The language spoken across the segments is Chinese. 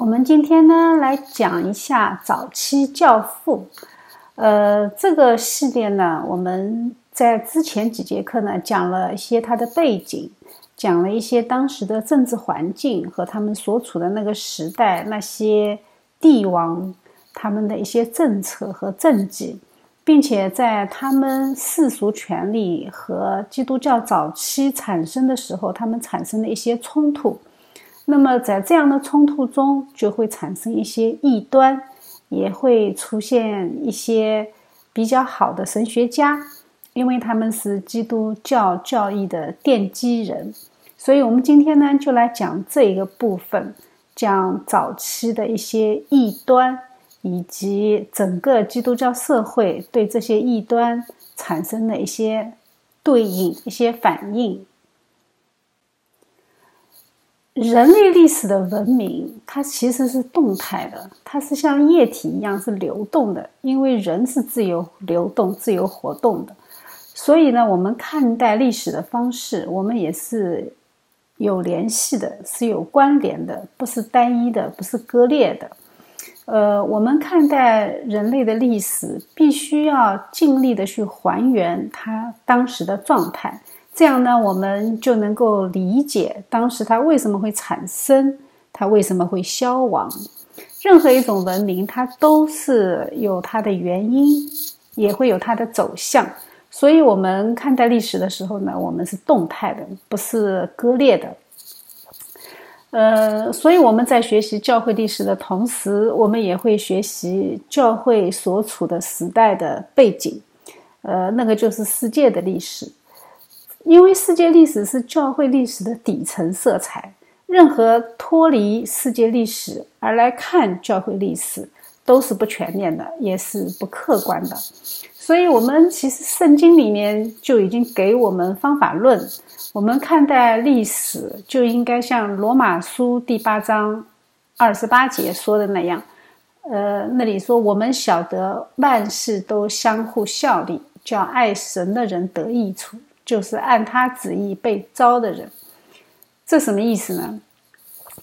我们今天呢来讲一下早期教父。呃，这个系列呢，我们在之前几节课呢讲了一些他的背景，讲了一些当时的政治环境和他们所处的那个时代那些帝王他们的一些政策和政绩，并且在他们世俗权力和基督教早期产生的时候，他们产生的一些冲突。那么，在这样的冲突中，就会产生一些异端，也会出现一些比较好的神学家，因为他们是基督教教义的奠基人。所以，我们今天呢，就来讲这一个部分，讲早期的一些异端，以及整个基督教社会对这些异端产生的一些对应、一些反应。人类历史的文明，它其实是动态的，它是像液体一样是流动的。因为人是自由流动、自由活动的，所以呢，我们看待历史的方式，我们也是有联系的，是有关联的，不是单一的，不是割裂的。呃，我们看待人类的历史，必须要尽力的去还原它当时的状态。这样呢，我们就能够理解当时它为什么会产生，它为什么会消亡。任何一种文明，它都是有它的原因，也会有它的走向。所以，我们看待历史的时候呢，我们是动态的，不是割裂的。呃，所以我们在学习教会历史的同时，我们也会学习教会所处的时代的背景。呃，那个就是世界的历史。因为世界历史是教会历史的底层色彩，任何脱离世界历史而来看教会历史，都是不全面的，也是不客观的。所以，我们其实圣经里面就已经给我们方法论。我们看待历史，就应该像罗马书第八章二十八节说的那样，呃，那里说我们晓得万事都相互效力，叫爱神的人得益处。就是按他旨意被招的人，这什么意思呢？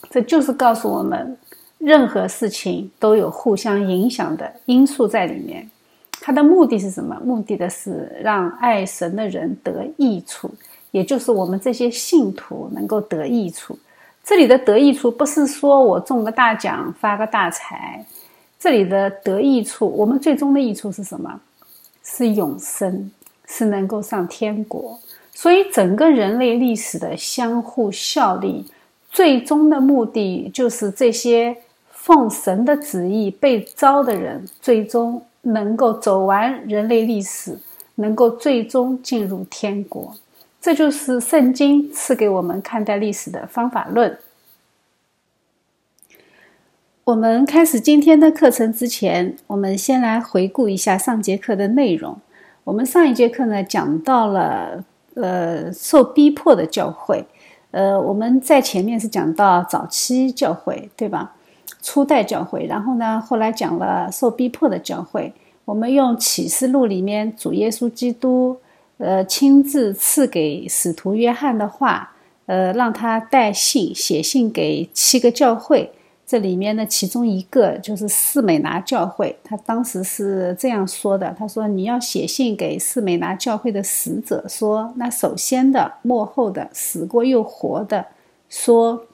这就是告诉我们，任何事情都有互相影响的因素在里面。它的目的是什么？目的的是让爱神的人得益处，也就是我们这些信徒能够得益处。这里的得益处不是说我中个大奖发个大财，这里的得益处，我们最终的益处是什么？是永生。是能够上天国，所以整个人类历史的相互效力，最终的目的就是这些奉神的旨意被招的人，最终能够走完人类历史，能够最终进入天国。这就是圣经赐给我们看待历史的方法论。我们开始今天的课程之前，我们先来回顾一下上节课的内容。我们上一节课呢讲到了，呃，受逼迫的教会，呃，我们在前面是讲到早期教会，对吧？初代教会，然后呢，后来讲了受逼迫的教会。我们用启示录里面主耶稣基督，呃，亲自赐给使徒约翰的话，呃，让他带信写信给七个教会。这里面的，其中一个就是四美拿教会，他当时是这样说的：“他说，你要写信给四美拿教会的使者，说，那首先的、幕后的、死过又活的，说，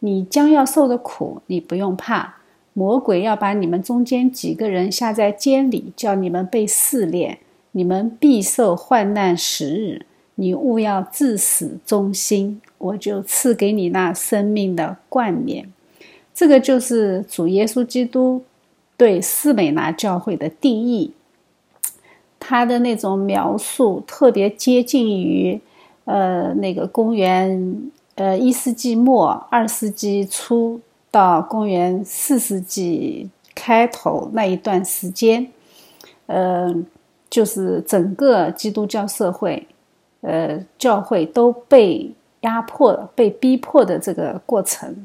你将要受的苦，你不用怕。魔鬼要把你们中间几个人下在监里，叫你们被试炼，你们必受患难十日。你务要至死忠心，我就赐给你那生命的冠冕。”这个就是主耶稣基督对斯美拿教会的定义，他的那种描述特别接近于，呃，那个公元呃一世纪末二世纪初到公元四世纪开头那一段时间，呃，就是整个基督教社会，呃，教会都被压迫、被逼迫的这个过程。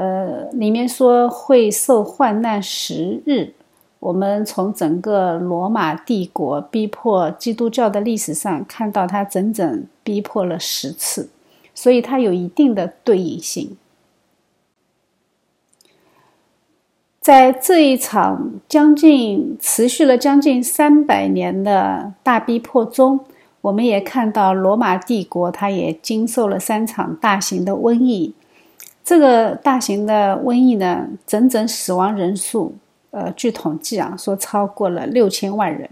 呃，里面说会受患难十日。我们从整个罗马帝国逼迫基督教的历史上看到，他整整逼迫了十次，所以它有一定的对应性。在这一场将近持续了将近三百年的大逼迫中，我们也看到罗马帝国，它也经受了三场大型的瘟疫。这个大型的瘟疫呢，整整死亡人数，呃，据统计啊，说超过了六千万人。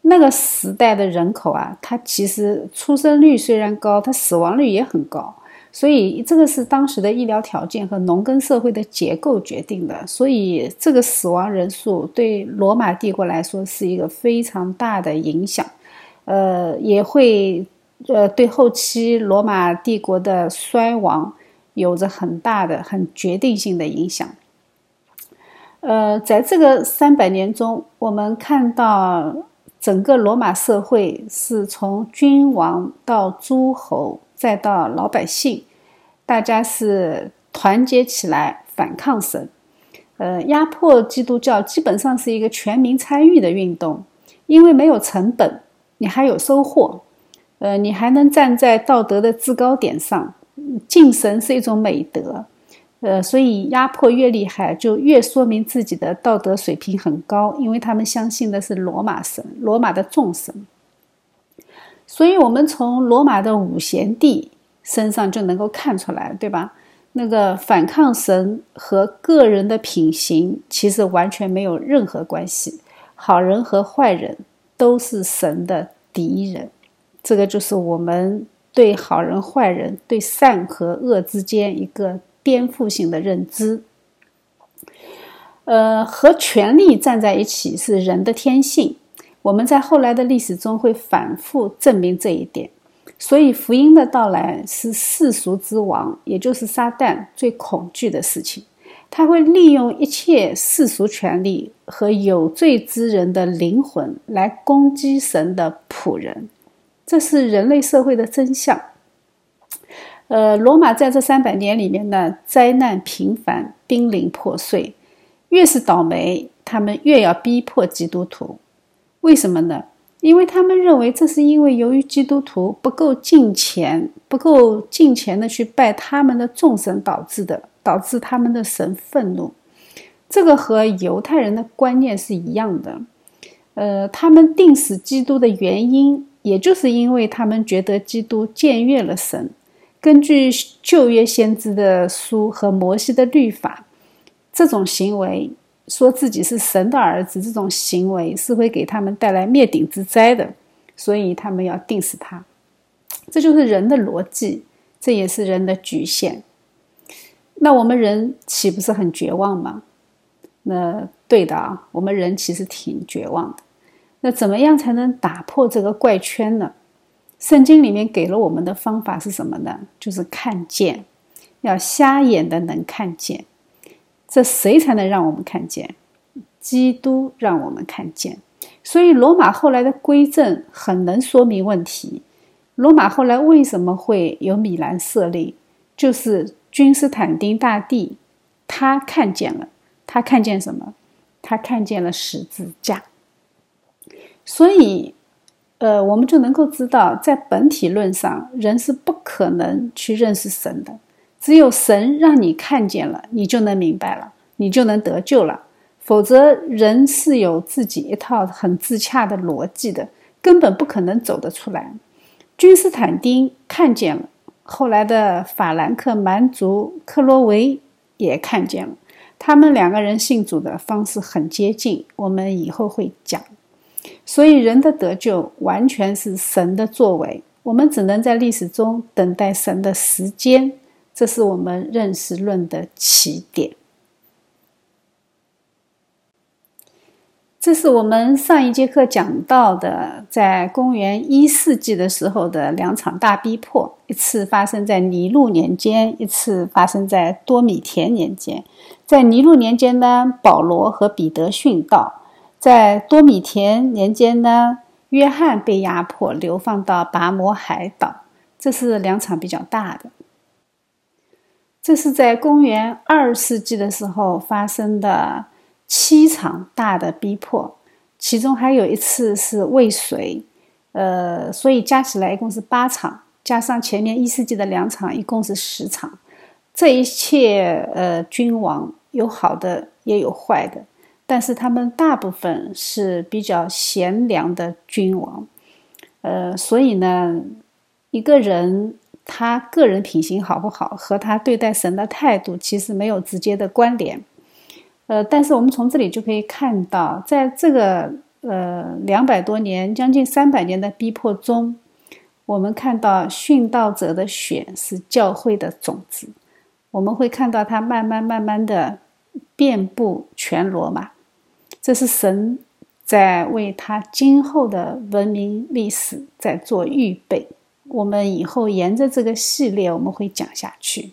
那个时代的人口啊，它其实出生率虽然高，它死亡率也很高。所以这个是当时的医疗条件和农耕社会的结构决定的。所以这个死亡人数对罗马帝国来说是一个非常大的影响，呃，也会呃对后期罗马帝国的衰亡有着很大的、很决定性的影响。呃，在这个三百年中，我们看到整个罗马社会是从君王到诸侯。再到老百姓，大家是团结起来反抗神，呃，压迫基督教，基本上是一个全民参与的运动。因为没有成本，你还有收获，呃，你还能站在道德的制高点上，敬神是一种美德，呃，所以压迫越厉害，就越说明自己的道德水平很高，因为他们相信的是罗马神，罗马的众神。所以，我们从罗马的五贤帝身上就能够看出来，对吧？那个反抗神和个人的品行其实完全没有任何关系。好人和坏人都是神的敌人，这个就是我们对好人坏人、对善和恶之间一个颠覆性的认知。呃，和权力站在一起是人的天性。我们在后来的历史中会反复证明这一点，所以福音的到来是世俗之王，也就是撒旦最恐惧的事情。他会利用一切世俗权力和有罪之人的灵魂来攻击神的仆人，这是人类社会的真相。呃，罗马在这三百年里面呢，灾难频繁，濒临破碎，越是倒霉，他们越要逼迫基督徒。为什么呢？因为他们认为这是因为由于基督徒不够敬虔，不够敬虔的去拜他们的众神导致的，导致他们的神愤怒。这个和犹太人的观念是一样的。呃，他们定死基督的原因，也就是因为他们觉得基督僭越了神。根据旧约先知的书和摩西的律法，这种行为。说自己是神的儿子，这种行为是会给他们带来灭顶之灾的，所以他们要定死他。这就是人的逻辑，这也是人的局限。那我们人岂不是很绝望吗？那对的啊，我们人其实挺绝望的。那怎么样才能打破这个怪圈呢？圣经里面给了我们的方法是什么呢？就是看见，要瞎眼的能看见。这谁才能让我们看见？基督让我们看见。所以罗马后来的归正很能说明问题。罗马后来为什么会有米兰设立？就是君士坦丁大帝，他看见了，他看见什么？他看见了十字架。所以，呃，我们就能够知道，在本体论上，人是不可能去认识神的。只有神让你看见了，你就能明白了，你就能得救了。否则，人是有自己一套很自洽的逻辑的，根本不可能走得出来。君士坦丁看见了，后来的法兰克蛮族克罗维也看见了，他们两个人信主的方式很接近，我们以后会讲。所以，人的得救完全是神的作为，我们只能在历史中等待神的时间。这是我们认识论的起点。这是我们上一节课讲到的，在公元一世纪的时候的两场大逼迫，一次发生在尼禄年间，一次发生在多米田年间。在尼禄年间呢，保罗和彼得殉道；在多米田年间呢，约翰被压迫流放到拔摩海岛。这是两场比较大的。这是在公元二世纪的时候发生的七场大的逼迫，其中还有一次是未遂，呃，所以加起来一共是八场，加上前面一世纪的两场，一共是十场。这一切，呃，君王有好的也有坏的，但是他们大部分是比较贤良的君王。呃，所以呢，一个人他个人品行好不好，和他对待神的态度其实没有直接的关联。呃，但是我们从这里就可以看到，在这个呃两百多年、将近三百年的逼迫中，我们看到殉道者的血是教会的种子，我们会看到它慢慢慢慢的遍布全罗马，这是神。在为他今后的文明历史在做预备。我们以后沿着这个系列，我们会讲下去。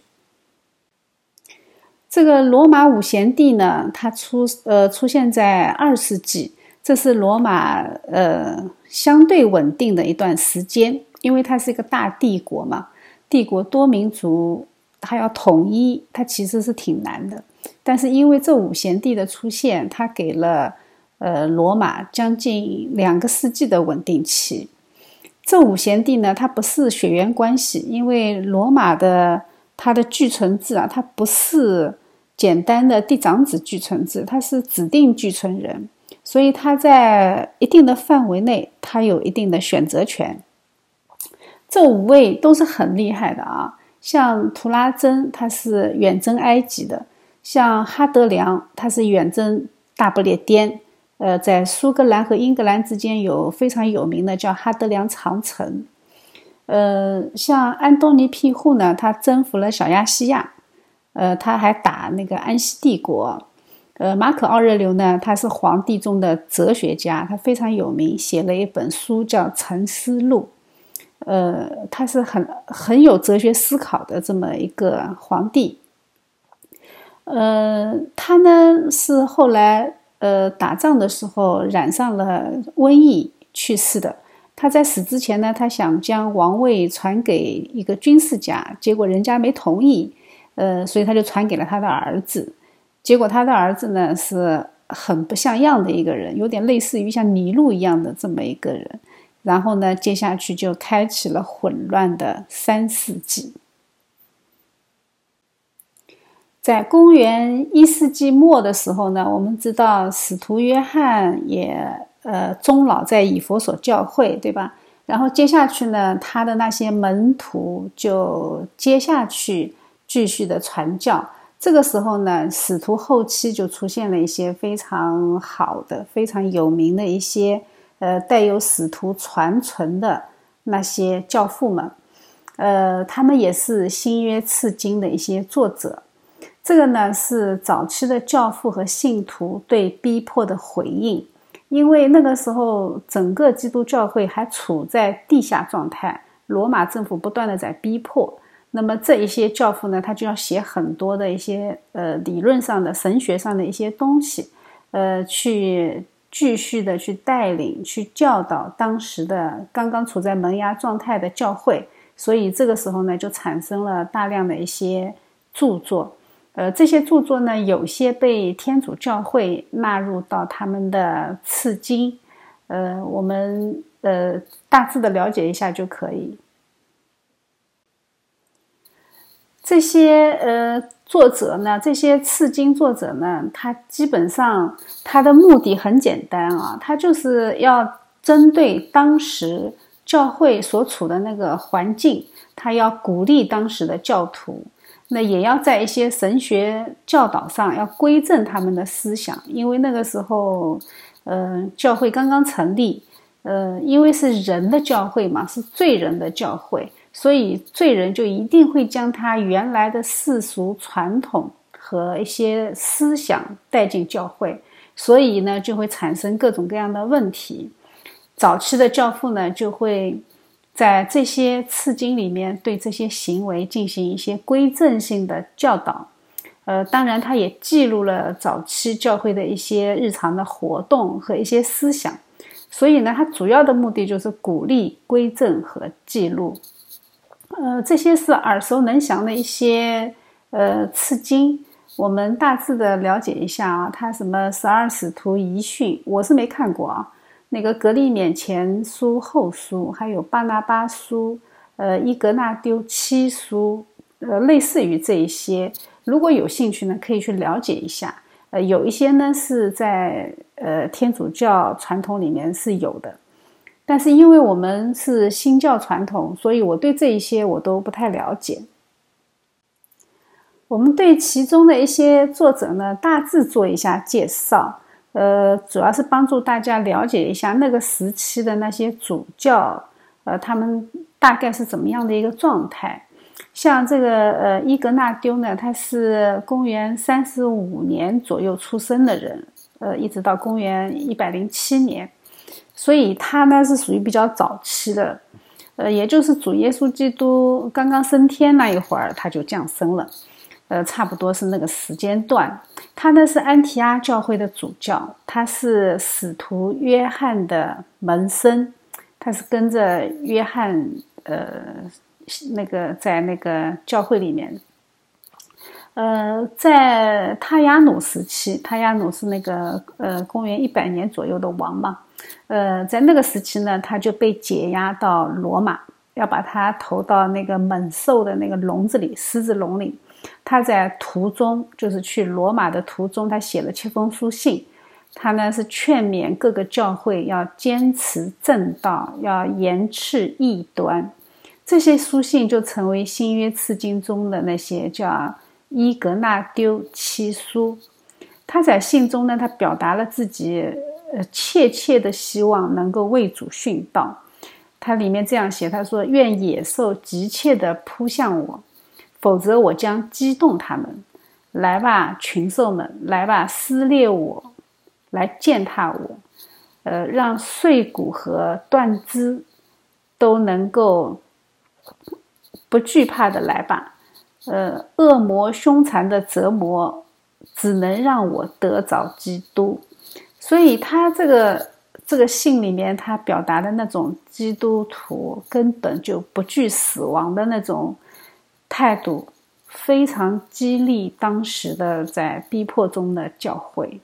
这个罗马五贤帝呢，他出呃出现在二世纪，这是罗马呃相对稳定的一段时间，因为它是一个大帝国嘛，帝国多民族，它要统一，它其实是挺难的。但是因为这五贤帝的出现，他给了。呃，罗马将近两个世纪的稳定期，这五贤帝呢，他不是血缘关系，因为罗马的它的继承制啊，它不是简单的嫡长子继承制，它是指定继承人，所以他在一定的范围内，他有一定的选择权。这五位都是很厉害的啊，像图拉真，他是远征埃及的；像哈德良，他是远征大不列颠。呃，在苏格兰和英格兰之间有非常有名的叫哈德良长城。呃，像安东尼庇护呢，他征服了小亚细亚，呃，他还打那个安息帝国。呃，马可奥热留呢，他是皇帝中的哲学家，他非常有名，写了一本书叫《沉思录》。呃，他是很很有哲学思考的这么一个皇帝。呃，他呢是后来。呃，打仗的时候染上了瘟疫去世的。他在死之前呢，他想将王位传给一个军事家，结果人家没同意。呃，所以他就传给了他的儿子。结果他的儿子呢是很不像样的一个人，有点类似于像尼禄一样的这么一个人。然后呢，接下去就开启了混乱的三世纪。在公元一世纪末的时候呢，我们知道使徒约翰也呃终老在以佛所教会，对吧？然后接下去呢，他的那些门徒就接下去继续的传教。这个时候呢，使徒后期就出现了一些非常好的、非常有名的一些呃带有使徒传承的那些教父们，呃，他们也是新约次经的一些作者。这个呢是早期的教父和信徒对逼迫的回应，因为那个时候整个基督教会还处在地下状态，罗马政府不断的在逼迫，那么这一些教父呢，他就要写很多的一些呃理论上的神学上的一些东西，呃，去继续的去带领、去教导当时的刚刚处在萌芽状态的教会，所以这个时候呢，就产生了大量的一些著作。呃，这些著作呢，有些被天主教会纳入到他们的次经，呃，我们呃大致的了解一下就可以。这些呃作者呢，这些次经作者呢，他基本上他的目的很简单啊，他就是要针对当时教会所处的那个环境，他要鼓励当时的教徒。那也要在一些神学教导上要规正他们的思想，因为那个时候，呃，教会刚刚成立，呃，因为是人的教会嘛，是罪人的教会，所以罪人就一定会将他原来的世俗传统和一些思想带进教会，所以呢，就会产生各种各样的问题。早期的教父呢，就会。在这些次经里面，对这些行为进行一些规正性的教导，呃，当然，他也记录了早期教会的一些日常的活动和一些思想，所以呢，它主要的目的就是鼓励规正和记录。呃，这些是耳熟能详的一些呃次经，我们大致的了解一下啊，它什么十二使徒遗训，我是没看过啊。那个格利勉前书后书，还有巴拿巴书，呃，伊格纳丢七书，呃，类似于这一些。如果有兴趣呢，可以去了解一下。呃，有一些呢是在呃天主教传统里面是有的，但是因为我们是新教传统，所以我对这一些我都不太了解。我们对其中的一些作者呢，大致做一下介绍，呃，主要是帮助大家了解一下那个时期的那些主教，呃，他们大概是怎么样的一个状态。像这个呃伊格纳丢呢，他是公元三十五年左右出生的人，呃，一直到公元一百零七年，所以他呢是属于比较早期的，呃，也就是主耶稣基督刚刚升天那一会儿，他就降生了。呃，差不多是那个时间段。他呢是安提阿教会的主教，他是使徒约翰的门生，他是跟着约翰，呃，那个在那个教会里面。呃，在塔亚努时期，塔亚努是那个呃公元一百年左右的王嘛。呃，在那个时期呢，他就被解押到罗马，要把他投到那个猛兽的那个笼子里，狮子笼里。他在途中，就是去罗马的途中，他写了七封书信。他呢是劝勉各个教会要坚持正道，要严斥异端。这些书信就成为新约次经中的那些叫伊格纳丢七书。他在信中呢，他表达了自己呃切切的希望能够为主殉道。他里面这样写，他说：“愿野兽急切地扑向我。”否则，我将激动他们。来吧，群兽们，来吧，撕裂我，来践踏我。呃，让碎骨和断肢都能够不惧怕的来吧。呃，恶魔凶残的折磨只能让我得着基督。所以，他这个这个信里面，他表达的那种基督徒根本就不惧死亡的那种。态度非常激励当时的在逼迫中的教会。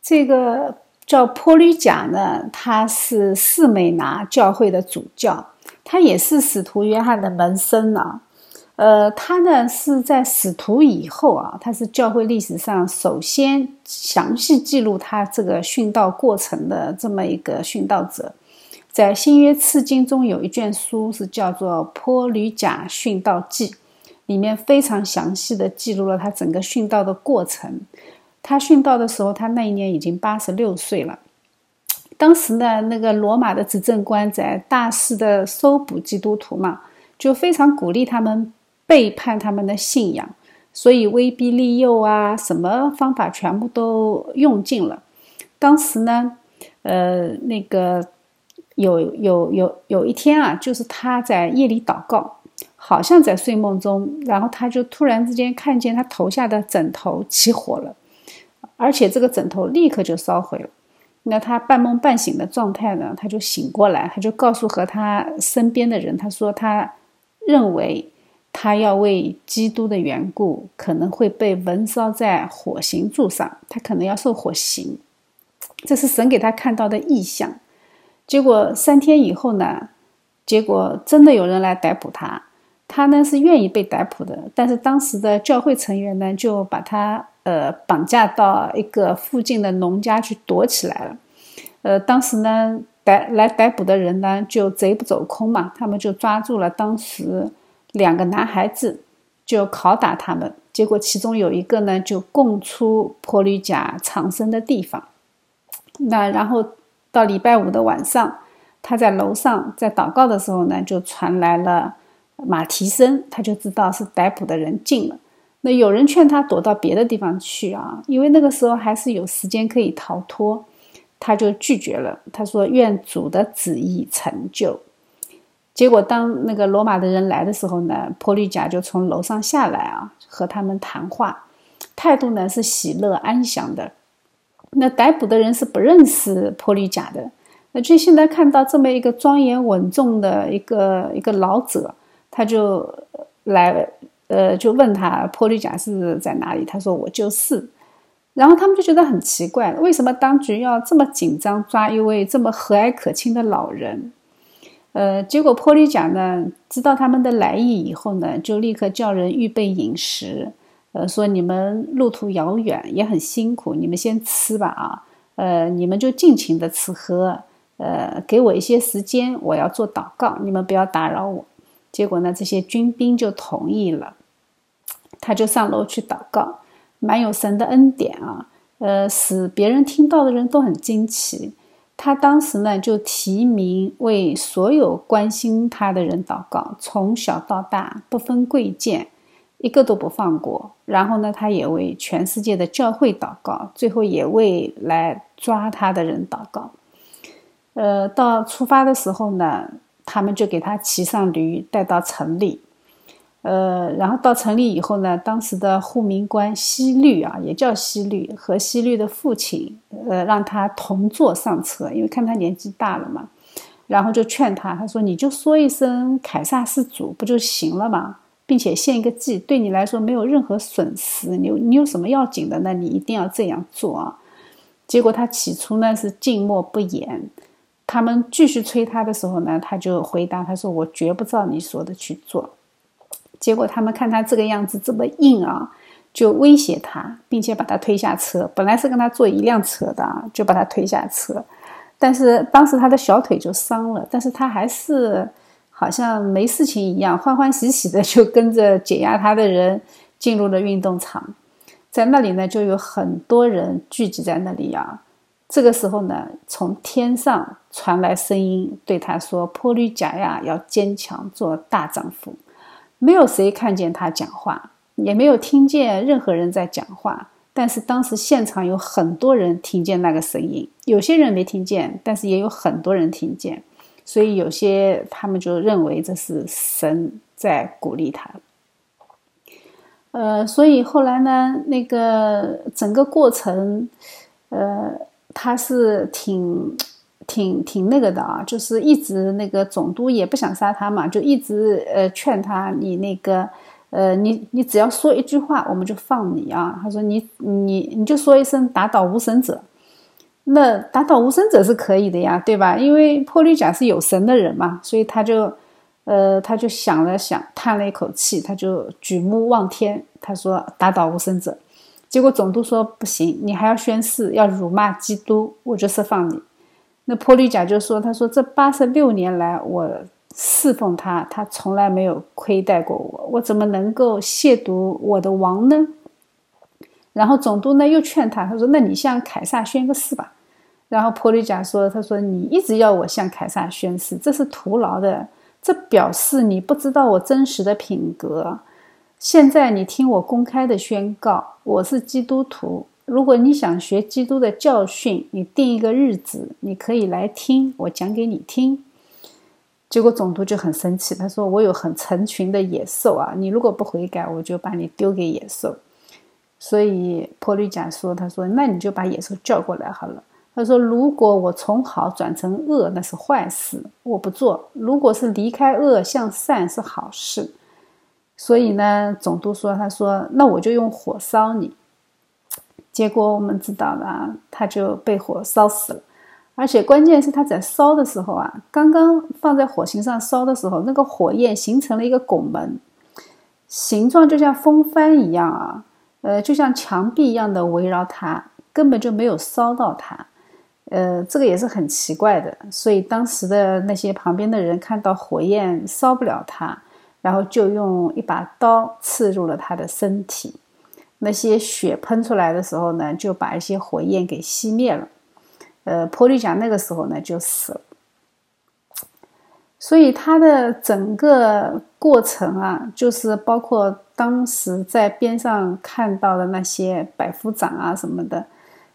这个叫坡吕贾呢，他是士美拿教会的主教，他也是使徒约翰的门生啊。呃，他呢是在使徒以后啊，他是教会历史上首先详细记录他这个殉道过程的这么一个殉道者。在新约次经中有一卷书是叫做《坡吕贾殉道记》，里面非常详细的记录了他整个殉道的过程。他殉道的时候，他那一年已经八十六岁了。当时呢，那个罗马的执政官在大肆的搜捕基督徒嘛，就非常鼓励他们背叛他们的信仰，所以威逼利诱啊，什么方法全部都用尽了。当时呢，呃，那个。有有有有一天啊，就是他在夜里祷告，好像在睡梦中，然后他就突然之间看见他头下的枕头起火了，而且这个枕头立刻就烧毁了。那他半梦半醒的状态呢，他就醒过来，他就告诉和他身边的人，他说他认为他要为基督的缘故，可能会被焚烧在火刑柱上，他可能要受火刑，这是神给他看到的异象。结果三天以后呢？结果真的有人来逮捕他，他呢是愿意被逮捕的。但是当时的教会成员呢就把他呃绑架到一个附近的农家去躲起来了。呃，当时呢逮来逮捕的人呢就贼不走空嘛，他们就抓住了当时两个男孩子，就拷打他们。结果其中有一个呢就供出坡吕贾藏身的地方。那然后。到礼拜五的晚上，他在楼上在祷告的时候呢，就传来了马蹄声，他就知道是逮捕的人进了。那有人劝他躲到别的地方去啊，因为那个时候还是有时间可以逃脱，他就拒绝了。他说：“愿主的旨意成就。”结果当那个罗马的人来的时候呢，波利贾就从楼上下来啊，和他们谈话，态度呢是喜乐安详的。那逮捕的人是不认识坡吕贾的，那就现在看到这么一个庄严稳重的一个一个老者，他就来，呃，就问他坡吕贾是在哪里？他说我就是。然后他们就觉得很奇怪，为什么当局要这么紧张抓一位这么和蔼可亲的老人？呃，结果坡吕贾呢知道他们的来意以后呢，就立刻叫人预备饮食。呃，说你们路途遥远，也很辛苦，你们先吃吧啊，呃，你们就尽情的吃喝，呃，给我一些时间，我要做祷告，你们不要打扰我。结果呢，这些军兵就同意了，他就上楼去祷告，蛮有神的恩典啊，呃，使别人听到的人都很惊奇。他当时呢，就提名为所有关心他的人祷告，从小到大不分贵贱，一个都不放过。然后呢，他也为全世界的教会祷告，最后也为来抓他的人祷告。呃，到出发的时候呢，他们就给他骑上驴，带到城里。呃，然后到城里以后呢，当时的护民官西律啊，也叫西律，和西律的父亲，呃，让他同坐上车，因为看他年纪大了嘛，然后就劝他，他说：“你就说一声凯撒是主不就行了嘛，并且献一个祭，对你来说没有任何损失。你你有什么要紧的？那你一定要这样做啊。”结果他起初呢是静默不言，他们继续催他的时候呢，他就回答他说：“我绝不照你说的去做。”结果他们看他这个样子这么硬啊，就威胁他，并且把他推下车。本来是跟他坐一辆车的啊，就把他推下车。但是当时他的小腿就伤了，但是他还是好像没事情一样，欢欢喜喜的就跟着解压他的人进入了运动场。在那里呢，就有很多人聚集在那里啊。这个时候呢，从天上传来声音对他说：“波吕贾呀，要坚强，做大丈夫。”没有谁看见他讲话，也没有听见任何人在讲话。但是当时现场有很多人听见那个声音，有些人没听见，但是也有很多人听见。所以有些他们就认为这是神在鼓励他。呃，所以后来呢，那个整个过程，呃，他是挺。挺挺那个的啊，就是一直那个总督也不想杀他嘛，就一直呃劝他，你那个呃你你只要说一句话，我们就放你啊。他说你你你就说一声打倒无神者，那打倒无神者是可以的呀，对吧？因为破律甲是有神的人嘛，所以他就呃他就想了想，叹了一口气，他就举目望天，他说打倒无神者。结果总督说不行，你还要宣誓，要辱骂基督，我就释放你。那坡吕甲就说：“他说这八十六年来，我侍奉他，他从来没有亏待过我，我怎么能够亵渎我的王呢？”然后总督呢又劝他，他说：“那你向凯撒宣个誓吧。”然后坡吕甲说：“他说你一直要我向凯撒宣誓，这是徒劳的，这表示你不知道我真实的品格。现在你听我公开的宣告，我是基督徒。”如果你想学基督的教训，你定一个日子，你可以来听我讲给你听。结果总督就很生气，他说：“我有很成群的野兽啊，你如果不悔改，我就把你丢给野兽。”所以坡吕甲说：“他说那你就把野兽叫过来好了。”他说：“如果我从好转成恶，那是坏事，我不做；如果是离开恶向善，是好事。”所以呢，总督说：“他说那我就用火烧你。”结果我们知道了，他就被火烧死了，而且关键是他在烧的时候啊，刚刚放在火星上烧的时候，那个火焰形成了一个拱门，形状就像风帆一样啊，呃，就像墙壁一样的围绕他，根本就没有烧到他，呃，这个也是很奇怪的。所以当时的那些旁边的人看到火焰烧不了他，然后就用一把刀刺入了他的身体。那些血喷出来的时候呢，就把一些火焰给熄灭了。呃，坡吕甲那个时候呢就死了。所以他的整个过程啊，就是包括当时在边上看到的那些百夫长啊什么的，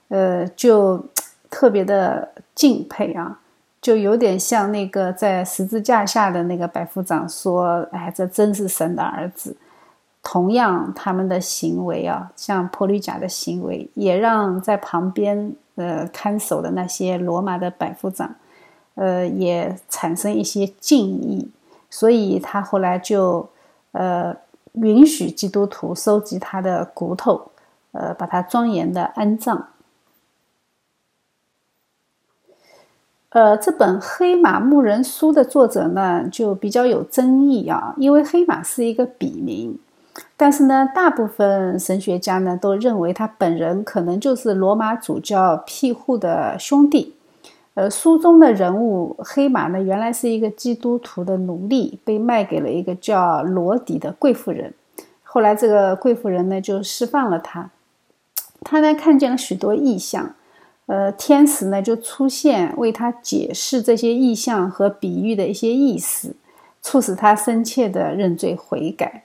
呃，就特别的敬佩啊，就有点像那个在十字架下的那个百夫长说：“哎，这真是神的儿子。”同样，他们的行为啊，像坡吕甲的行为，也让在旁边呃看守的那些罗马的百夫长，呃，也产生一些敬意。所以他后来就呃允许基督徒收集他的骨头，呃，把他庄严的安葬。呃，这本《黑马牧人书》的作者呢，就比较有争议啊，因为黑马是一个笔名。但是呢，大部分神学家呢都认为他本人可能就是罗马主教庇护的兄弟。呃，书中的人物黑马呢，原来是一个基督徒的奴隶，被卖给了一个叫罗迪的贵妇人。后来这个贵妇人呢就释放了他，他呢看见了许多异象，呃，天使呢就出现为他解释这些异象和比喻的一些意思，促使他深切的认罪悔改。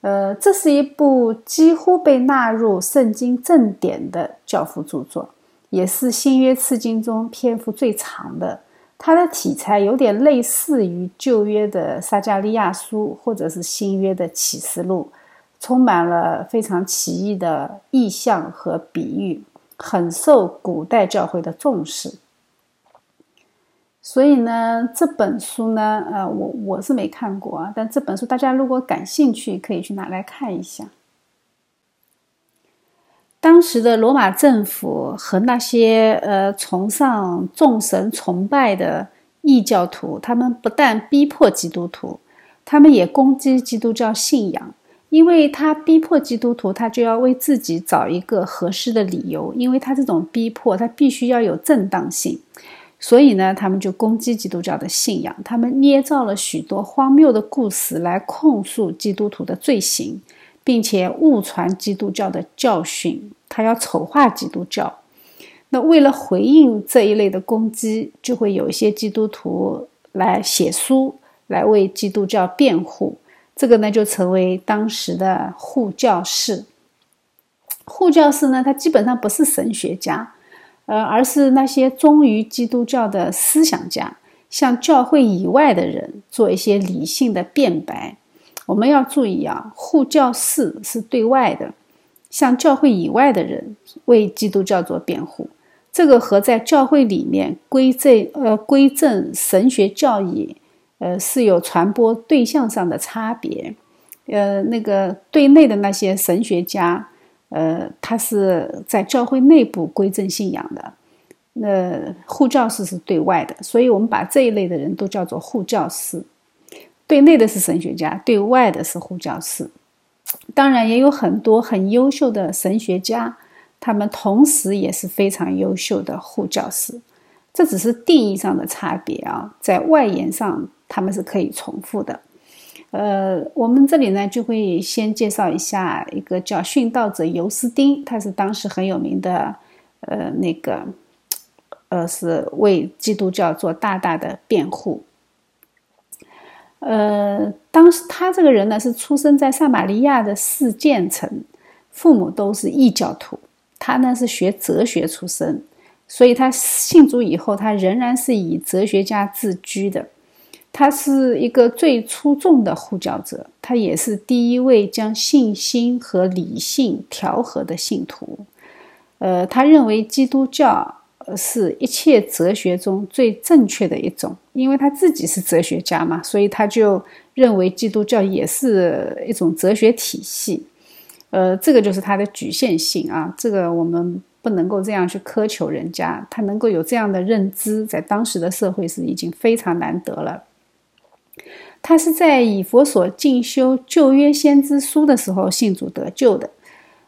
呃，这是一部几乎被纳入圣经正典的教父著作。也是新约次经中篇幅最长的，它的题材有点类似于旧约的撒加利亚书，或者是新约的启示录，充满了非常奇异的意象和比喻，很受古代教会的重视。所以呢，这本书呢，呃，我我是没看过啊，但这本书大家如果感兴趣，可以去拿来看一下。当时的罗马政府和那些呃崇尚众神崇拜的异教徒，他们不但逼迫基督徒，他们也攻击基督教信仰。因为他逼迫基督徒，他就要为自己找一个合适的理由。因为他这种逼迫，他必须要有正当性，所以呢，他们就攻击基督教的信仰。他们捏造了许多荒谬的故事来控诉基督徒的罪行。并且误传基督教的教训，他要丑化基督教。那为了回应这一类的攻击，就会有一些基督徒来写书，来为基督教辩护。这个呢，就成为当时的护教士。护教士呢，他基本上不是神学家，呃，而是那些忠于基督教的思想家，向教会以外的人做一些理性的辩白。我们要注意啊，护教士是对外的，向教会以外的人为基督教做辩护。这个和在教会里面归正呃归正神学教义，呃是有传播对象上的差别。呃，那个对内的那些神学家，呃，他是在教会内部归正信仰的。那护教士是对外的，所以我们把这一类的人都叫做护教士。对内的是神学家，对外的是护教士。当然，也有很多很优秀的神学家，他们同时也是非常优秀的护教士。这只是定义上的差别啊，在外延上他们是可以重复的。呃，我们这里呢就会先介绍一下一个叫殉道者尤斯丁，他是当时很有名的，呃，那个，呃，是为基督教做大大的辩护。呃，当时他这个人呢是出生在撒玛利亚的四建城，父母都是异教徒。他呢是学哲学出身，所以他信主以后，他仍然是以哲学家自居的。他是一个最出众的护教者，他也是第一位将信心和理性调和的信徒。呃，他认为基督教。是一切哲学中最正确的一种，因为他自己是哲学家嘛，所以他就认为基督教也是一种哲学体系。呃，这个就是他的局限性啊，这个我们不能够这样去苛求人家，他能够有这样的认知，在当时的社会是已经非常难得了。他是在以佛所进修旧约先知书的时候信主得救的。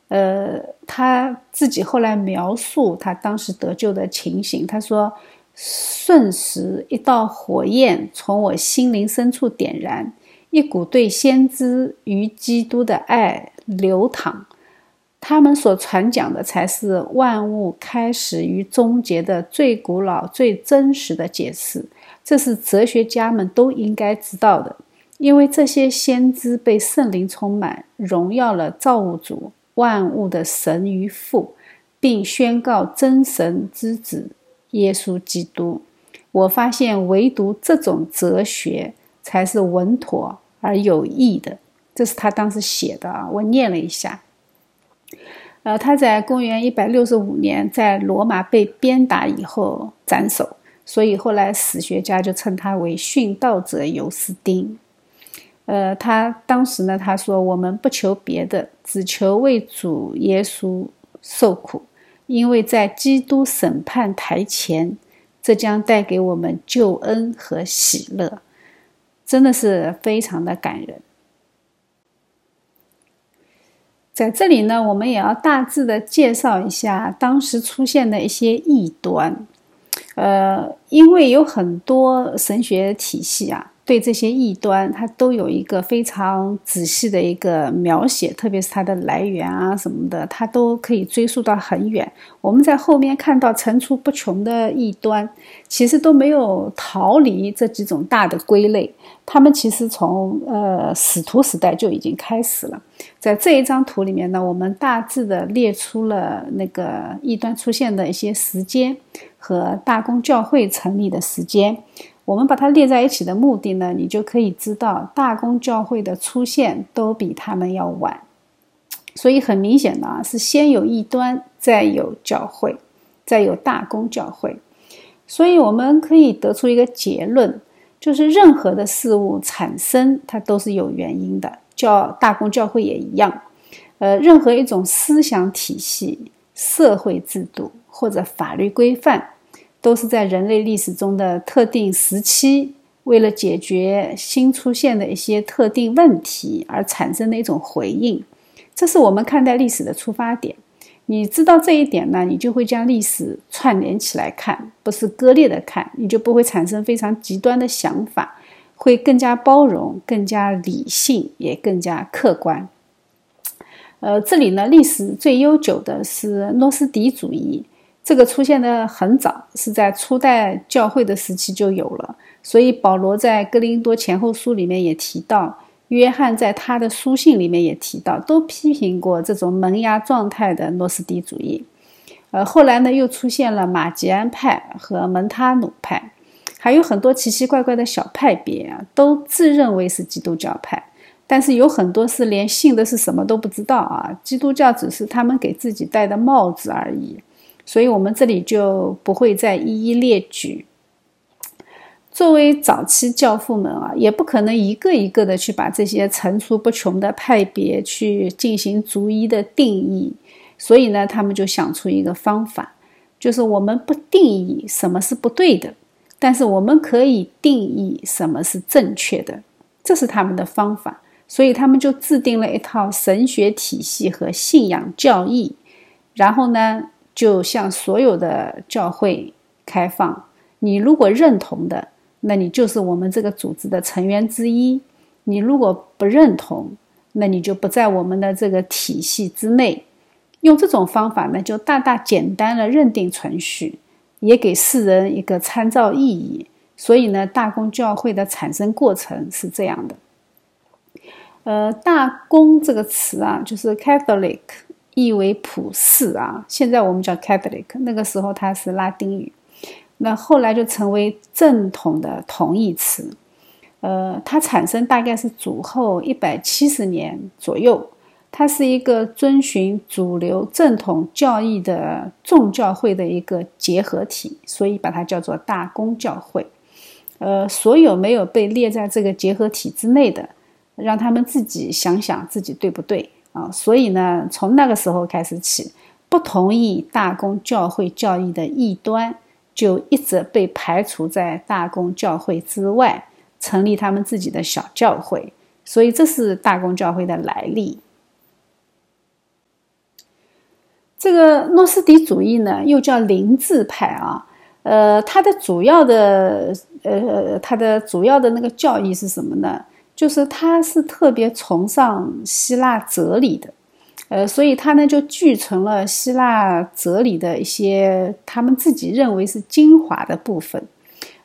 呃，他自己后来描述他当时得救的情形，他说：“瞬时一道火焰从我心灵深处点燃，一股对先知与基督的爱流淌。他们所传讲的才是万物开始与终结的最古老、最真实的解释。这是哲学家们都应该知道的，因为这些先知被圣灵充满，荣耀了造物主。”万物的神与父，并宣告真神之子耶稣基督。我发现，唯独这种哲学才是稳妥而有益的。这是他当时写的啊，我念了一下。呃，他在公元一百六十五年在罗马被鞭打以后斩首，所以后来史学家就称他为殉道者尤斯丁。呃，他当时呢，他说：“我们不求别的，只求为主耶稣受苦，因为在基督审判台前，这将带给我们救恩和喜乐，真的是非常的感人。”在这里呢，我们也要大致的介绍一下当时出现的一些异端。呃，因为有很多神学体系啊。对这些异端，它都有一个非常仔细的一个描写，特别是它的来源啊什么的，它都可以追溯到很远。我们在后面看到层出不穷的异端，其实都没有逃离这几种大的归类。他们其实从呃使徒时代就已经开始了。在这一张图里面呢，我们大致的列出了那个异端出现的一些时间和大公教会成立的时间。我们把它列在一起的目的呢，你就可以知道大公教会的出现都比他们要晚，所以很明显的啊，是先有异端，再有教会，再有大公教会。所以我们可以得出一个结论，就是任何的事物产生，它都是有原因的，叫大公教会也一样。呃，任何一种思想体系、社会制度或者法律规范。都是在人类历史中的特定时期，为了解决新出现的一些特定问题而产生的一种回应。这是我们看待历史的出发点。你知道这一点呢，你就会将历史串联起来看，不是割裂的看，你就不会产生非常极端的想法，会更加包容、更加理性，也更加客观。呃，这里呢，历史最悠久的是诺斯底主义。这个出现的很早，是在初代教会的时期就有了。所以保罗在哥林多前后书里面也提到，约翰在他的书信里面也提到，都批评过这种萌芽状态的诺斯底主义。呃，后来呢，又出现了马吉安派和蒙他努派，还有很多奇奇怪怪的小派别啊，都自认为是基督教派，但是有很多是连信的是什么都不知道啊，基督教只是他们给自己戴的帽子而已。所以，我们这里就不会再一一列举。作为早期教父们啊，也不可能一个一个的去把这些层出不穷的派别去进行逐一的定义。所以呢，他们就想出一个方法，就是我们不定义什么是不对的，但是我们可以定义什么是正确的，这是他们的方法。所以，他们就制定了一套神学体系和信仰教义，然后呢。就向所有的教会开放，你如果认同的，那你就是我们这个组织的成员之一；你如果不认同，那你就不在我们的这个体系之内。用这种方法呢，就大大简单了认定程序，也给世人一个参照意义。所以呢，大公教会的产生过程是这样的。呃，大公这个词啊，就是 Catholic。意为普世啊，现在我们叫 Catholic，那个时候它是拉丁语，那后来就成为正统的同义词。呃，它产生大概是主后一百七十年左右，它是一个遵循主流正统教义的众教会的一个结合体，所以把它叫做大公教会。呃，所有没有被列在这个结合体之内的，让他们自己想想自己对不对。啊，所以呢，从那个时候开始起，不同意大公教会教义的异端，就一直被排除在大公教会之外，成立他们自己的小教会。所以这是大公教会的来历。这个诺斯底主义呢，又叫灵智派啊，呃，它的主要的呃，它的主要的那个教义是什么呢？就是他是特别崇尚希腊哲理的，呃，所以他呢就继承了希腊哲理的一些他们自己认为是精华的部分，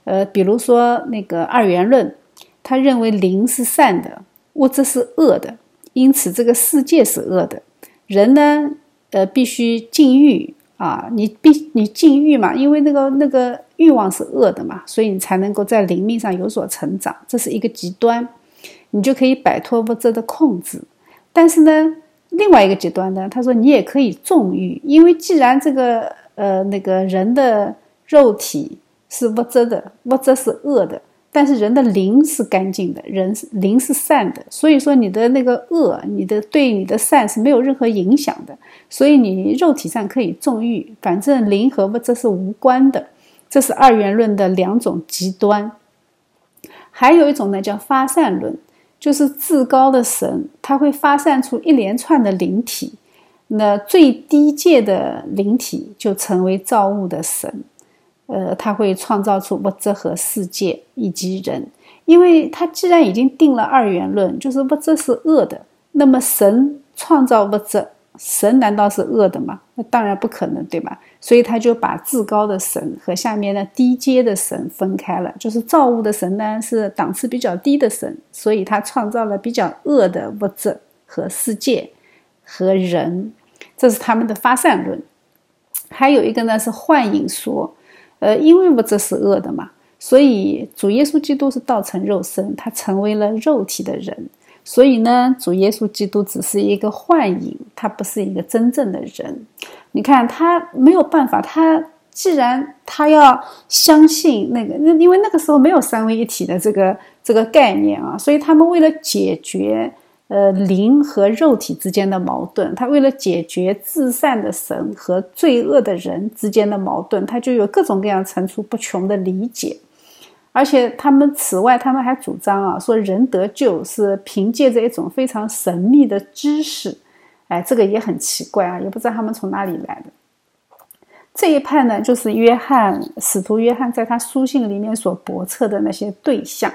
呃，比如说那个二元论，他认为灵是善的，物质是恶的，因此这个世界是恶的，人呢，呃，必须禁欲啊，你必你禁欲嘛，因为那个那个欲望是恶的嘛，所以你才能够在灵命上有所成长，这是一个极端。你就可以摆脱物质的控制，但是呢，另外一个极端呢，他说你也可以纵欲，因为既然这个呃那个人的肉体是物质的，物质是恶的，但是人的灵是干净的，人灵是善的，所以说你的那个恶，你的对你的善是没有任何影响的，所以你肉体上可以纵欲，反正灵和物质是无关的，这是二元论的两种极端，还有一种呢叫发散论。就是至高的神，它会发散出一连串的灵体，那最低界的灵体就成为造物的神，呃，他会创造出物质和世界以及人，因为他既然已经定了二元论，就是物质是恶的，那么神创造物质。神难道是恶的吗？那当然不可能，对吧？所以他就把至高的神和下面的低阶的神分开了。就是造物的神呢，是档次比较低的神，所以他创造了比较恶的物质和世界和人，这是他们的发散论。还有一个呢是幻影说，呃，因为物质是恶的嘛，所以主耶稣基督是道成肉身，他成为了肉体的人。所以呢，主耶稣基督只是一个幻影，他不是一个真正的人。你看，他没有办法，他既然他要相信那个，那因为那个时候没有三位一体的这个这个概念啊，所以他们为了解决呃灵和肉体之间的矛盾，他为了解决至善的神和罪恶的人之间的矛盾，他就有各种各样层出不穷的理解。而且他们此外，他们还主张啊，说人得救是凭借着一种非常神秘的知识，哎，这个也很奇怪啊，也不知道他们从哪里来的。这一派呢，就是约翰使徒约翰在他书信里面所驳斥的那些对象。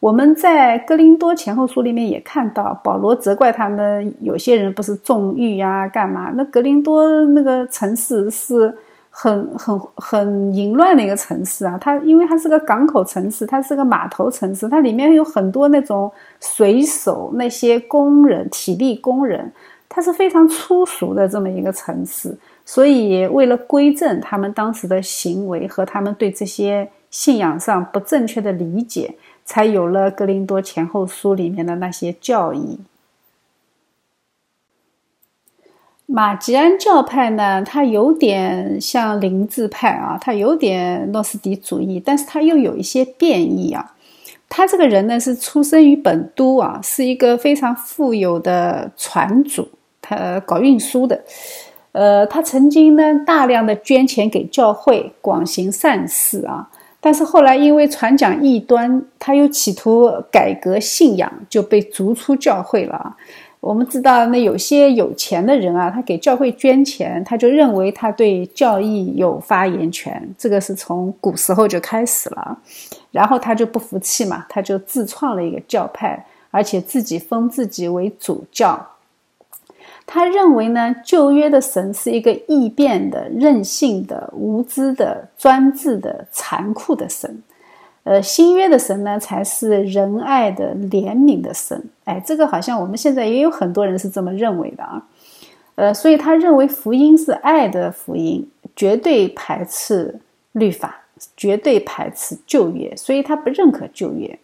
我们在哥林多前后书里面也看到，保罗责怪他们有些人不是纵欲呀，干嘛？那格林多那个城市是。很很很淫乱的一个城市啊，它因为它是个港口城市，它是个码头城市，它里面有很多那种水手、那些工人、体力工人，它是非常粗俗的这么一个城市。所以，为了规正他们当时的行为和他们对这些信仰上不正确的理解，才有了《格林多前后书》里面的那些教义。马吉安教派呢，它有点像灵智派啊，它有点诺斯底主义，但是它又有一些变异啊。他这个人呢是出生于本都啊，是一个非常富有的船主，他搞运输的。呃，他曾经呢大量的捐钱给教会，广行善事啊。但是后来因为传讲异端，他又企图改革信仰，就被逐出教会了啊。我们知道，那有些有钱的人啊，他给教会捐钱，他就认为他对教义有发言权。这个是从古时候就开始了，然后他就不服气嘛，他就自创了一个教派，而且自己封自己为主教。他认为呢，旧约的神是一个易变的、任性的、无知的、专制的、残酷的神。呃，新约的神呢，才是仁爱的、怜悯的神。哎，这个好像我们现在也有很多人是这么认为的啊。呃，所以他认为福音是爱的福音，绝对排斥律法，绝对排斥旧约，所以他不认可旧约。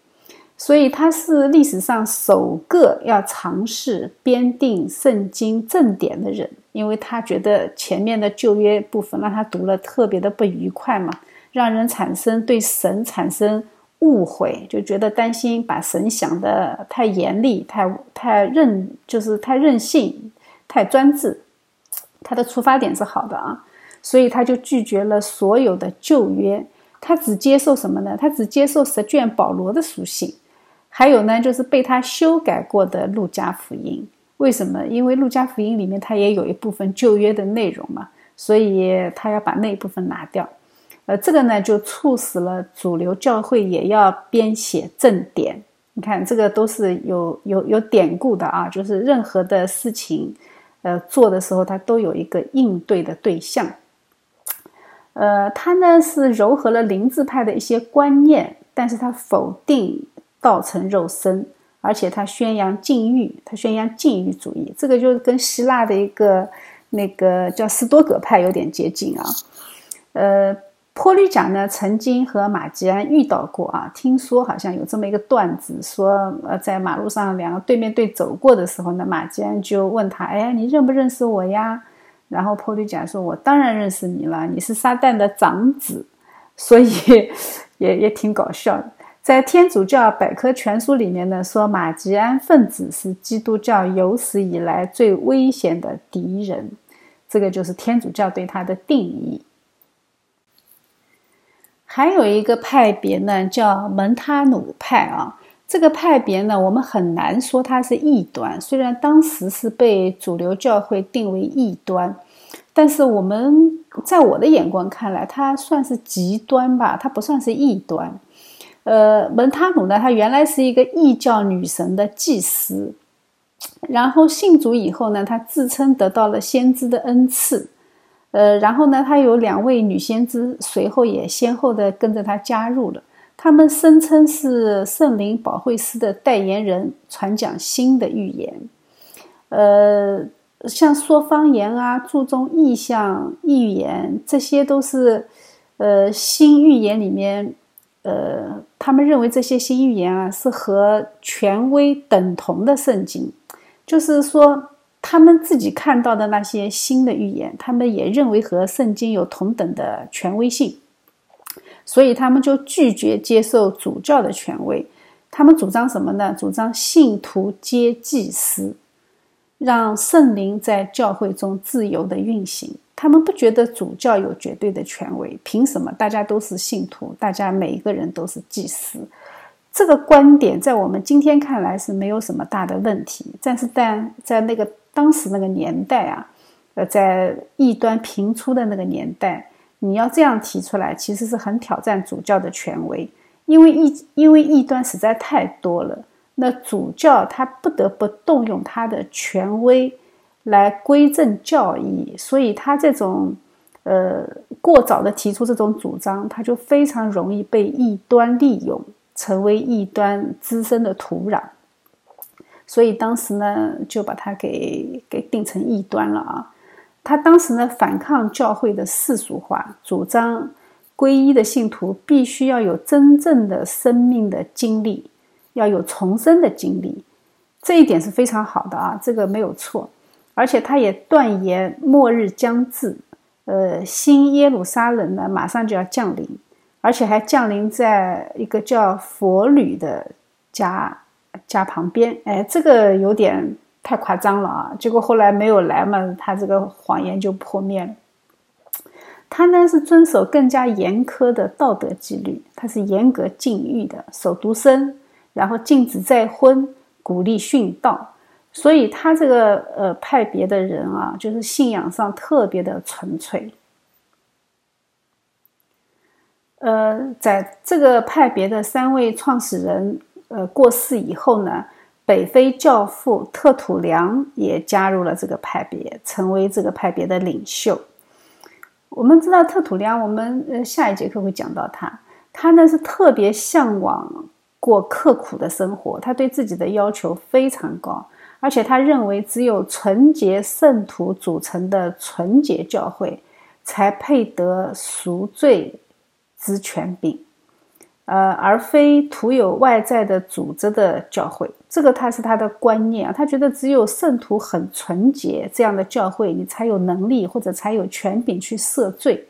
所以他是历史上首个要尝试编定圣经正典的人，因为他觉得前面的旧约部分让他读了特别的不愉快嘛。让人产生对神产生误会，就觉得担心把神想的太严厉、太太任，就是太任性、太专制。他的出发点是好的啊，所以他就拒绝了所有的旧约，他只接受什么呢？他只接受十卷保罗的书信，还有呢，就是被他修改过的路加福音。为什么？因为路加福音里面他也有一部分旧约的内容嘛，所以他要把那一部分拿掉。呃，这个呢，就促使了主流教会也要编写正典。你看，这个都是有有有典故的啊，就是任何的事情，呃，做的时候，它都有一个应对的对象。呃，他呢是糅合了灵智派的一些观念，但是他否定道成肉身，而且他宣扬禁欲，他宣扬禁欲主义。这个就跟希腊的一个那个叫斯多葛派有点接近啊，呃。坡吕贾呢，曾经和马吉安遇到过啊。听说好像有这么一个段子，说呃，在马路上两个对面对走过的时候呢，马吉安就问他：“哎，你认不认识我呀？”然后波吕贾说：“我当然认识你了，你是撒旦的长子。”所以 也也挺搞笑的。在天主教百科全书里面呢，说马吉安分子是基督教有史以来最危险的敌人。这个就是天主教对他的定义。还有一个派别呢，叫蒙塔努派啊。这个派别呢，我们很难说它是异端。虽然当时是被主流教会定为异端，但是我们在我的眼光看来，它算是极端吧，它不算是异端。呃，门塔努呢，他原来是一个异教女神的祭司，然后信主以后呢，他自称得到了先知的恩赐。呃，然后呢，他有两位女先知随后也先后的跟着他加入了。他们声称是圣灵保惠师的代言人，传讲新的预言。呃，像说方言啊，注重意象预言，这些都是呃新预言里面，呃，他们认为这些新预言啊是和权威等同的圣经，就是说他们自己看到的那些新的预言，他们也认为和圣经有同等的权威性。所以他们就拒绝接受主教的权威，他们主张什么呢？主张信徒皆祭司，让圣灵在教会中自由的运行。他们不觉得主教有绝对的权威，凭什么大家都是信徒，大家每一个人都是祭司？这个观点在我们今天看来是没有什么大的问题，但是但在那个当时那个年代啊，呃，在异端频出的那个年代。你要这样提出来，其实是很挑战主教的权威，因为异因为异端实在太多了，那主教他不得不动用他的权威来规正教义，所以他这种呃过早的提出这种主张，他就非常容易被异端利用，成为异端滋生的土壤，所以当时呢就把他给给定成异端了啊。他当时呢，反抗教会的世俗化，主张皈依的信徒必须要有真正的生命的经历，要有重生的经历，这一点是非常好的啊，这个没有错。而且他也断言末日将至，呃，新耶路撒冷呢马上就要降临，而且还降临在一个叫佛吕的家家旁边。哎，这个有点。太夸张了啊！结果后来没有来嘛，他这个谎言就破灭了。他呢是遵守更加严苛的道德纪律，他是严格禁欲的，守独身，然后禁止再婚，鼓励殉道。所以他这个呃派别的人啊，就是信仰上特别的纯粹。呃，在这个派别的三位创始人呃过世以后呢。北非教父特土良也加入了这个派别，成为这个派别的领袖。我们知道特土良，我们呃下一节课会讲到他。他呢是特别向往过刻苦的生活，他对自己的要求非常高，而且他认为只有纯洁圣徒组成的纯洁教会，才配得赎罪之权柄。呃，而非徒有外在的组织的教会，这个他是他的观念啊。他觉得只有圣徒很纯洁这样的教会，你才有能力或者才有权柄去赦罪。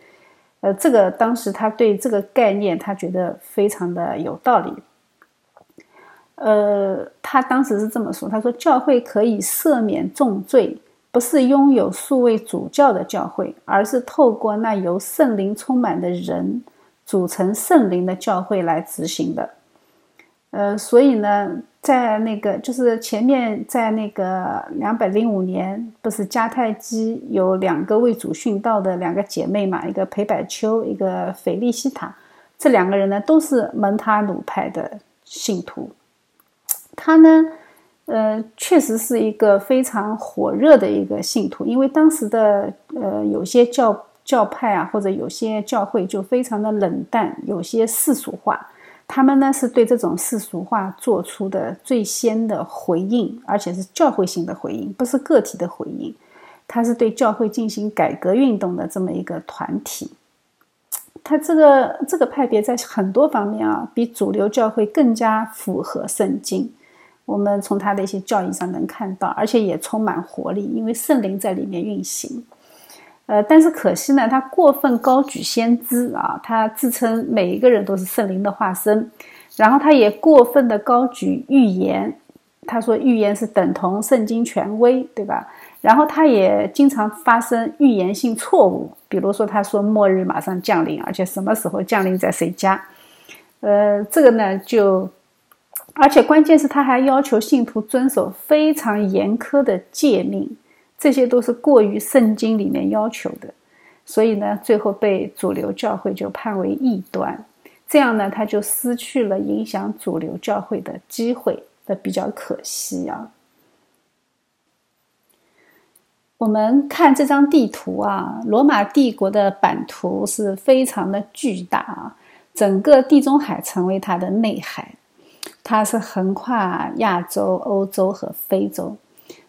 呃，这个当时他对这个概念，他觉得非常的有道理。呃，他当时是这么说：他说，教会可以赦免重罪，不是拥有数位主教的教会，而是透过那由圣灵充满的人。组成圣灵的教会来执行的，呃，所以呢，在那个就是前面在那个两百零五年，不是迦太基有两个为主殉道的两个姐妹嘛，一个裴百秋，一个斐利西塔，这两个人呢都是蒙塔努派的信徒。他呢，呃，确实是一个非常火热的一个信徒，因为当时的呃有些教。教派啊，或者有些教会就非常的冷淡，有些世俗化。他们呢是对这种世俗化做出的最先的回应，而且是教会性的回应，不是个体的回应。他是对教会进行改革运动的这么一个团体。他这个这个派别在很多方面啊，比主流教会更加符合圣经。我们从他的一些教义上能看到，而且也充满活力，因为圣灵在里面运行。呃，但是可惜呢，他过分高举先知啊，他自称每一个人都是圣灵的化身，然后他也过分的高举预言，他说预言是等同圣经权威，对吧？然后他也经常发生预言性错误，比如说他说末日马上降临，而且什么时候降临在谁家，呃，这个呢就而且关键是他还要求信徒遵守非常严苛的诫命，这些都是过于圣经里面要求的，所以呢，最后被主流教会就判为异端，这样呢，他就失去了影响主流教会的机会，那比较可惜啊。我们看这张地图啊，罗马帝国的版图是非常的巨大啊，整个地中海成为它的内海，它是横跨亚洲、欧洲和非洲，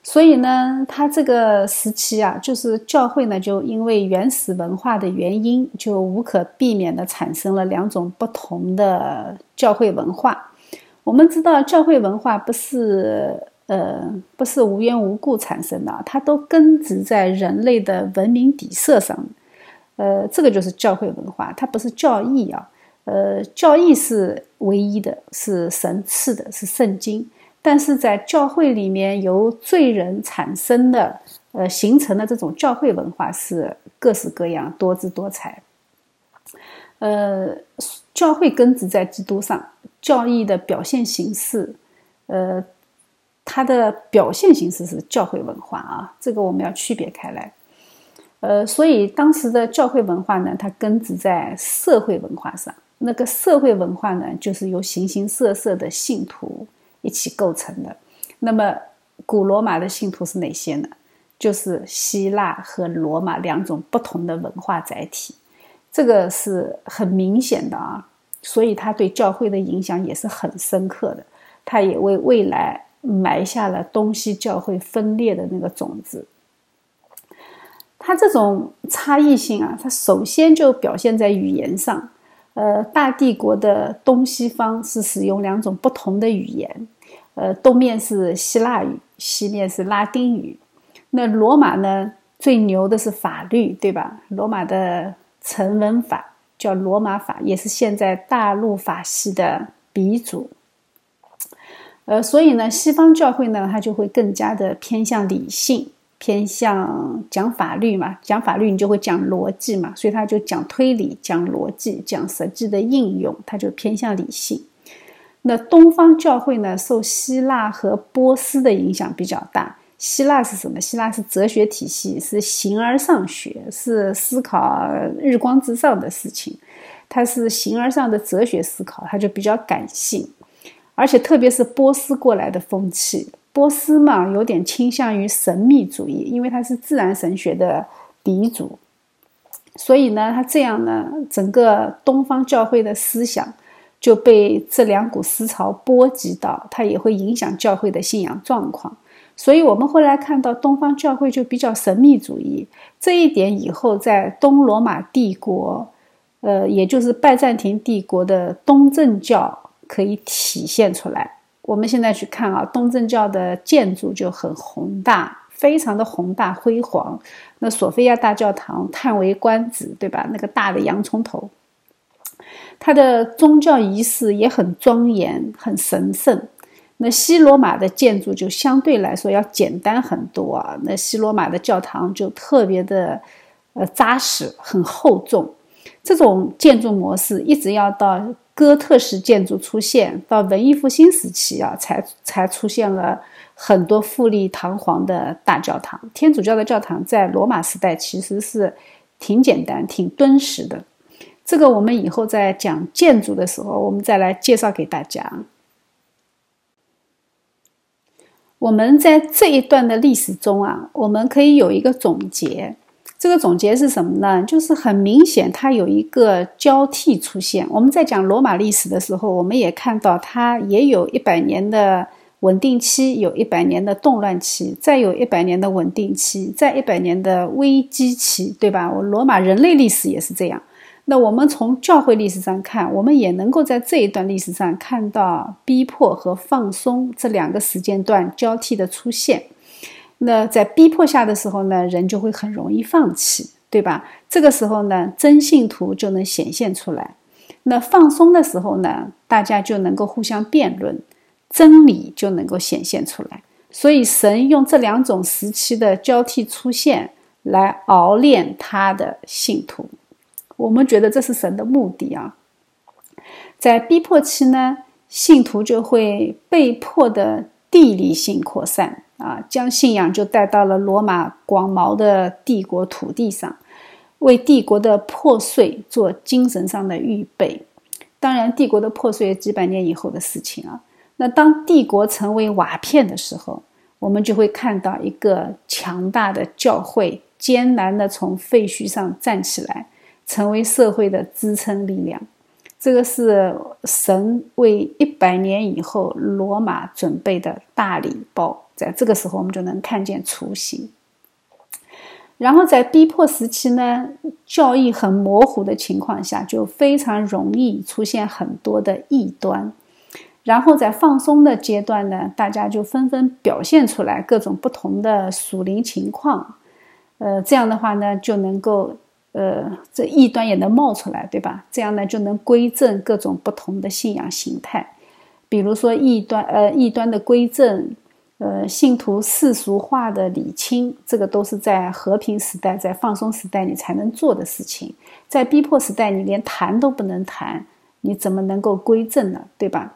所以呢，它这个时期啊，就是教会呢，就因为原始文化的原因，就无可避免的产生了两种不同的教会文化。我们知道，教会文化不是。呃，不是无缘无故产生的，它都根植在人类的文明底色上。呃，这个就是教会文化，它不是教义啊。呃，教义是唯一的，是神赐的，是圣经。但是在教会里面，由罪人产生的，呃，形成的这种教会文化是各式各样、多姿多彩。呃，教会根植在基督上，教义的表现形式，呃。它的表现形式是教会文化啊，这个我们要区别开来。呃，所以当时的教会文化呢，它根植在社会文化上。那个社会文化呢，就是由形形色色的信徒一起构成的。那么，古罗马的信徒是哪些呢？就是希腊和罗马两种不同的文化载体，这个是很明显的啊。所以，它对教会的影响也是很深刻的。它也为未来。埋下了东西教会分裂的那个种子。它这种差异性啊，它首先就表现在语言上。呃，大帝国的东西方是使用两种不同的语言，呃，东面是希腊语，西面是拉丁语。那罗马呢，最牛的是法律，对吧？罗马的成文法叫罗马法，也是现在大陆法系的鼻祖。呃，所以呢，西方教会呢，它就会更加的偏向理性，偏向讲法律嘛，讲法律你就会讲逻辑嘛，所以他就讲推理、讲逻辑、讲实际的应用，他就偏向理性。那东方教会呢，受希腊和波斯的影响比较大。希腊是什么？希腊是哲学体系，是形而上学，是思考日光之上的事情，它是形而上的哲学思考，它就比较感性。而且特别是波斯过来的风气，波斯嘛有点倾向于神秘主义，因为它是自然神学的鼻祖，所以呢，它这样呢，整个东方教会的思想就被这两股思潮波及到，它也会影响教会的信仰状况。所以我们后来看到东方教会就比较神秘主义，这一点以后在东罗马帝国，呃，也就是拜占庭帝国的东正教。可以体现出来。我们现在去看啊，东正教的建筑就很宏大，非常的宏大辉煌。那索菲亚大教堂叹为观止，对吧？那个大的洋葱头，它的宗教仪式也很庄严、很神圣。那西罗马的建筑就相对来说要简单很多啊。那西罗马的教堂就特别的呃扎实、很厚重。这种建筑模式一直要到。哥特式建筑出现到文艺复兴时期啊，才才出现了很多富丽堂皇的大教堂。天主教的教堂在罗马时代其实是挺简单、挺敦实的。这个我们以后在讲建筑的时候，我们再来介绍给大家。我们在这一段的历史中啊，我们可以有一个总结。这个总结是什么呢？就是很明显，它有一个交替出现。我们在讲罗马历史的时候，我们也看到它也有一百年的稳定期，有一百年的动乱期，再有一百年的稳定期，再一百年的危机期，对吧？我罗马人类历史也是这样。那我们从教会历史上看，我们也能够在这一段历史上看到逼迫和放松这两个时间段交替的出现。那在逼迫下的时候呢，人就会很容易放弃，对吧？这个时候呢，真信徒就能显现出来。那放松的时候呢，大家就能够互相辩论，真理就能够显现出来。所以，神用这两种时期的交替出现来熬炼他的信徒。我们觉得这是神的目的啊。在逼迫期呢，信徒就会被迫的地理性扩散啊，将信仰就带到了罗马广袤的帝国土地上，为帝国的破碎做精神上的预备。当然，帝国的破碎几百年以后的事情啊。那当帝国成为瓦片的时候，我们就会看到一个强大的教会艰难的从废墟上站起来，成为社会的支撑力量。这个是神为一百年以后罗马准备的大礼包，在这个时候我们就能看见雏形。然后在逼迫时期呢，教义很模糊的情况下，就非常容易出现很多的异端。然后在放松的阶段呢，大家就纷纷表现出来各种不同的属灵情况，呃，这样的话呢，就能够。呃，这异端也能冒出来，对吧？这样呢，就能归正各种不同的信仰形态。比如说异端，呃，异端的归正，呃，信徒世俗化的理清，这个都是在和平时代、在放松时代你才能做的事情。在逼迫时代，你连谈都不能谈，你怎么能够归正呢？对吧？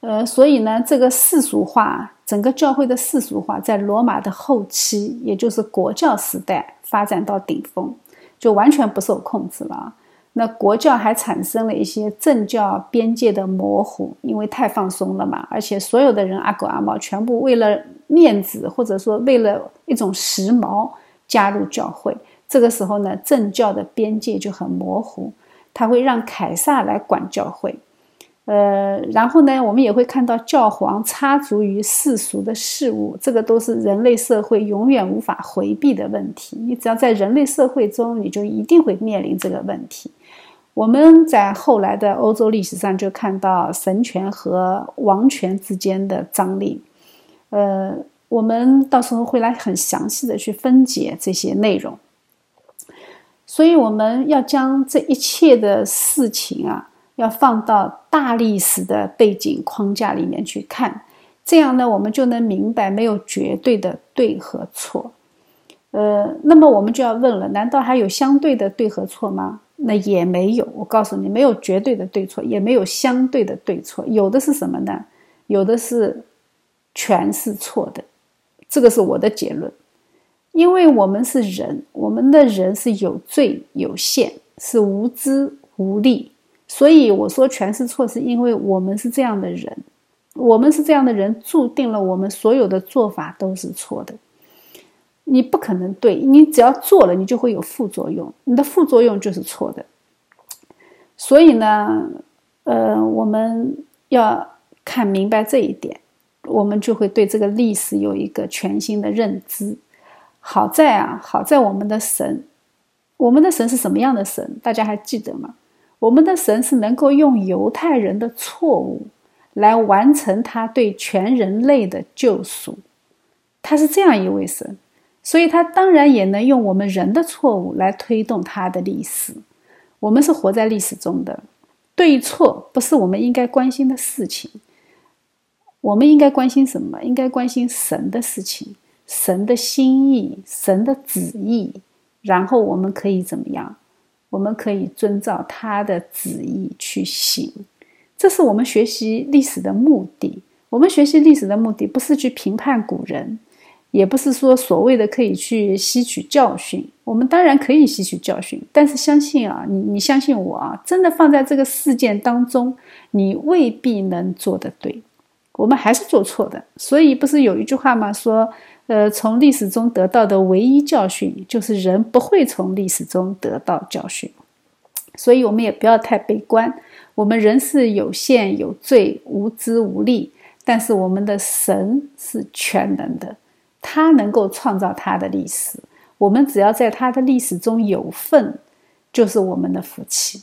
呃，所以呢，这个世俗化，整个教会的世俗化，在罗马的后期，也就是国教时代。发展到顶峰，就完全不受控制了。那国教还产生了一些政教边界的模糊，因为太放松了嘛。而且所有的人阿狗阿猫，全部为了面子，或者说为了一种时髦加入教会。这个时候呢，政教的边界就很模糊，他会让凯撒来管教会。呃，然后呢，我们也会看到教皇插足于世俗的事物，这个都是人类社会永远无法回避的问题。你只要在人类社会中，你就一定会面临这个问题。我们在后来的欧洲历史上就看到神权和王权之间的张力。呃，我们到时候会来很详细的去分解这些内容。所以我们要将这一切的事情啊。要放到大历史的背景框架里面去看，这样呢，我们就能明白没有绝对的对和错。呃，那么我们就要问了：难道还有相对的对和错吗？那也没有。我告诉你，没有绝对的对错，也没有相对的对错。有的是什么呢？有的是全是错的。这个是我的结论。因为我们是人，我们的人是有罪有限，是无知无力。所以我说全是错，是因为我们是这样的人，我们是这样的人，注定了我们所有的做法都是错的。你不可能对，你只要做了，你就会有副作用，你的副作用就是错的。所以呢，呃，我们要看明白这一点，我们就会对这个历史有一个全新的认知。好在啊，好在我们的神，我们的神是什么样的神？大家还记得吗？我们的神是能够用犹太人的错误来完成他对全人类的救赎，他是这样一位神，所以他当然也能用我们人的错误来推动他的历史。我们是活在历史中的，对错不是我们应该关心的事情。我们应该关心什么？应该关心神的事情，神的心意，神的旨意，然后我们可以怎么样？我们可以遵照他的旨意去行，这是我们学习历史的目的。我们学习历史的目的不是去评判古人，也不是说所谓的可以去吸取教训。我们当然可以吸取教训，但是相信啊，你你相信我啊，真的放在这个事件当中，你未必能做得对。我们还是做错的。所以不是有一句话吗？说。呃，从历史中得到的唯一教训就是人不会从历史中得到教训，所以我们也不要太悲观。我们人是有限、有罪、无知、无力，但是我们的神是全能的，他能够创造他的历史。我们只要在他的历史中有份，就是我们的福气。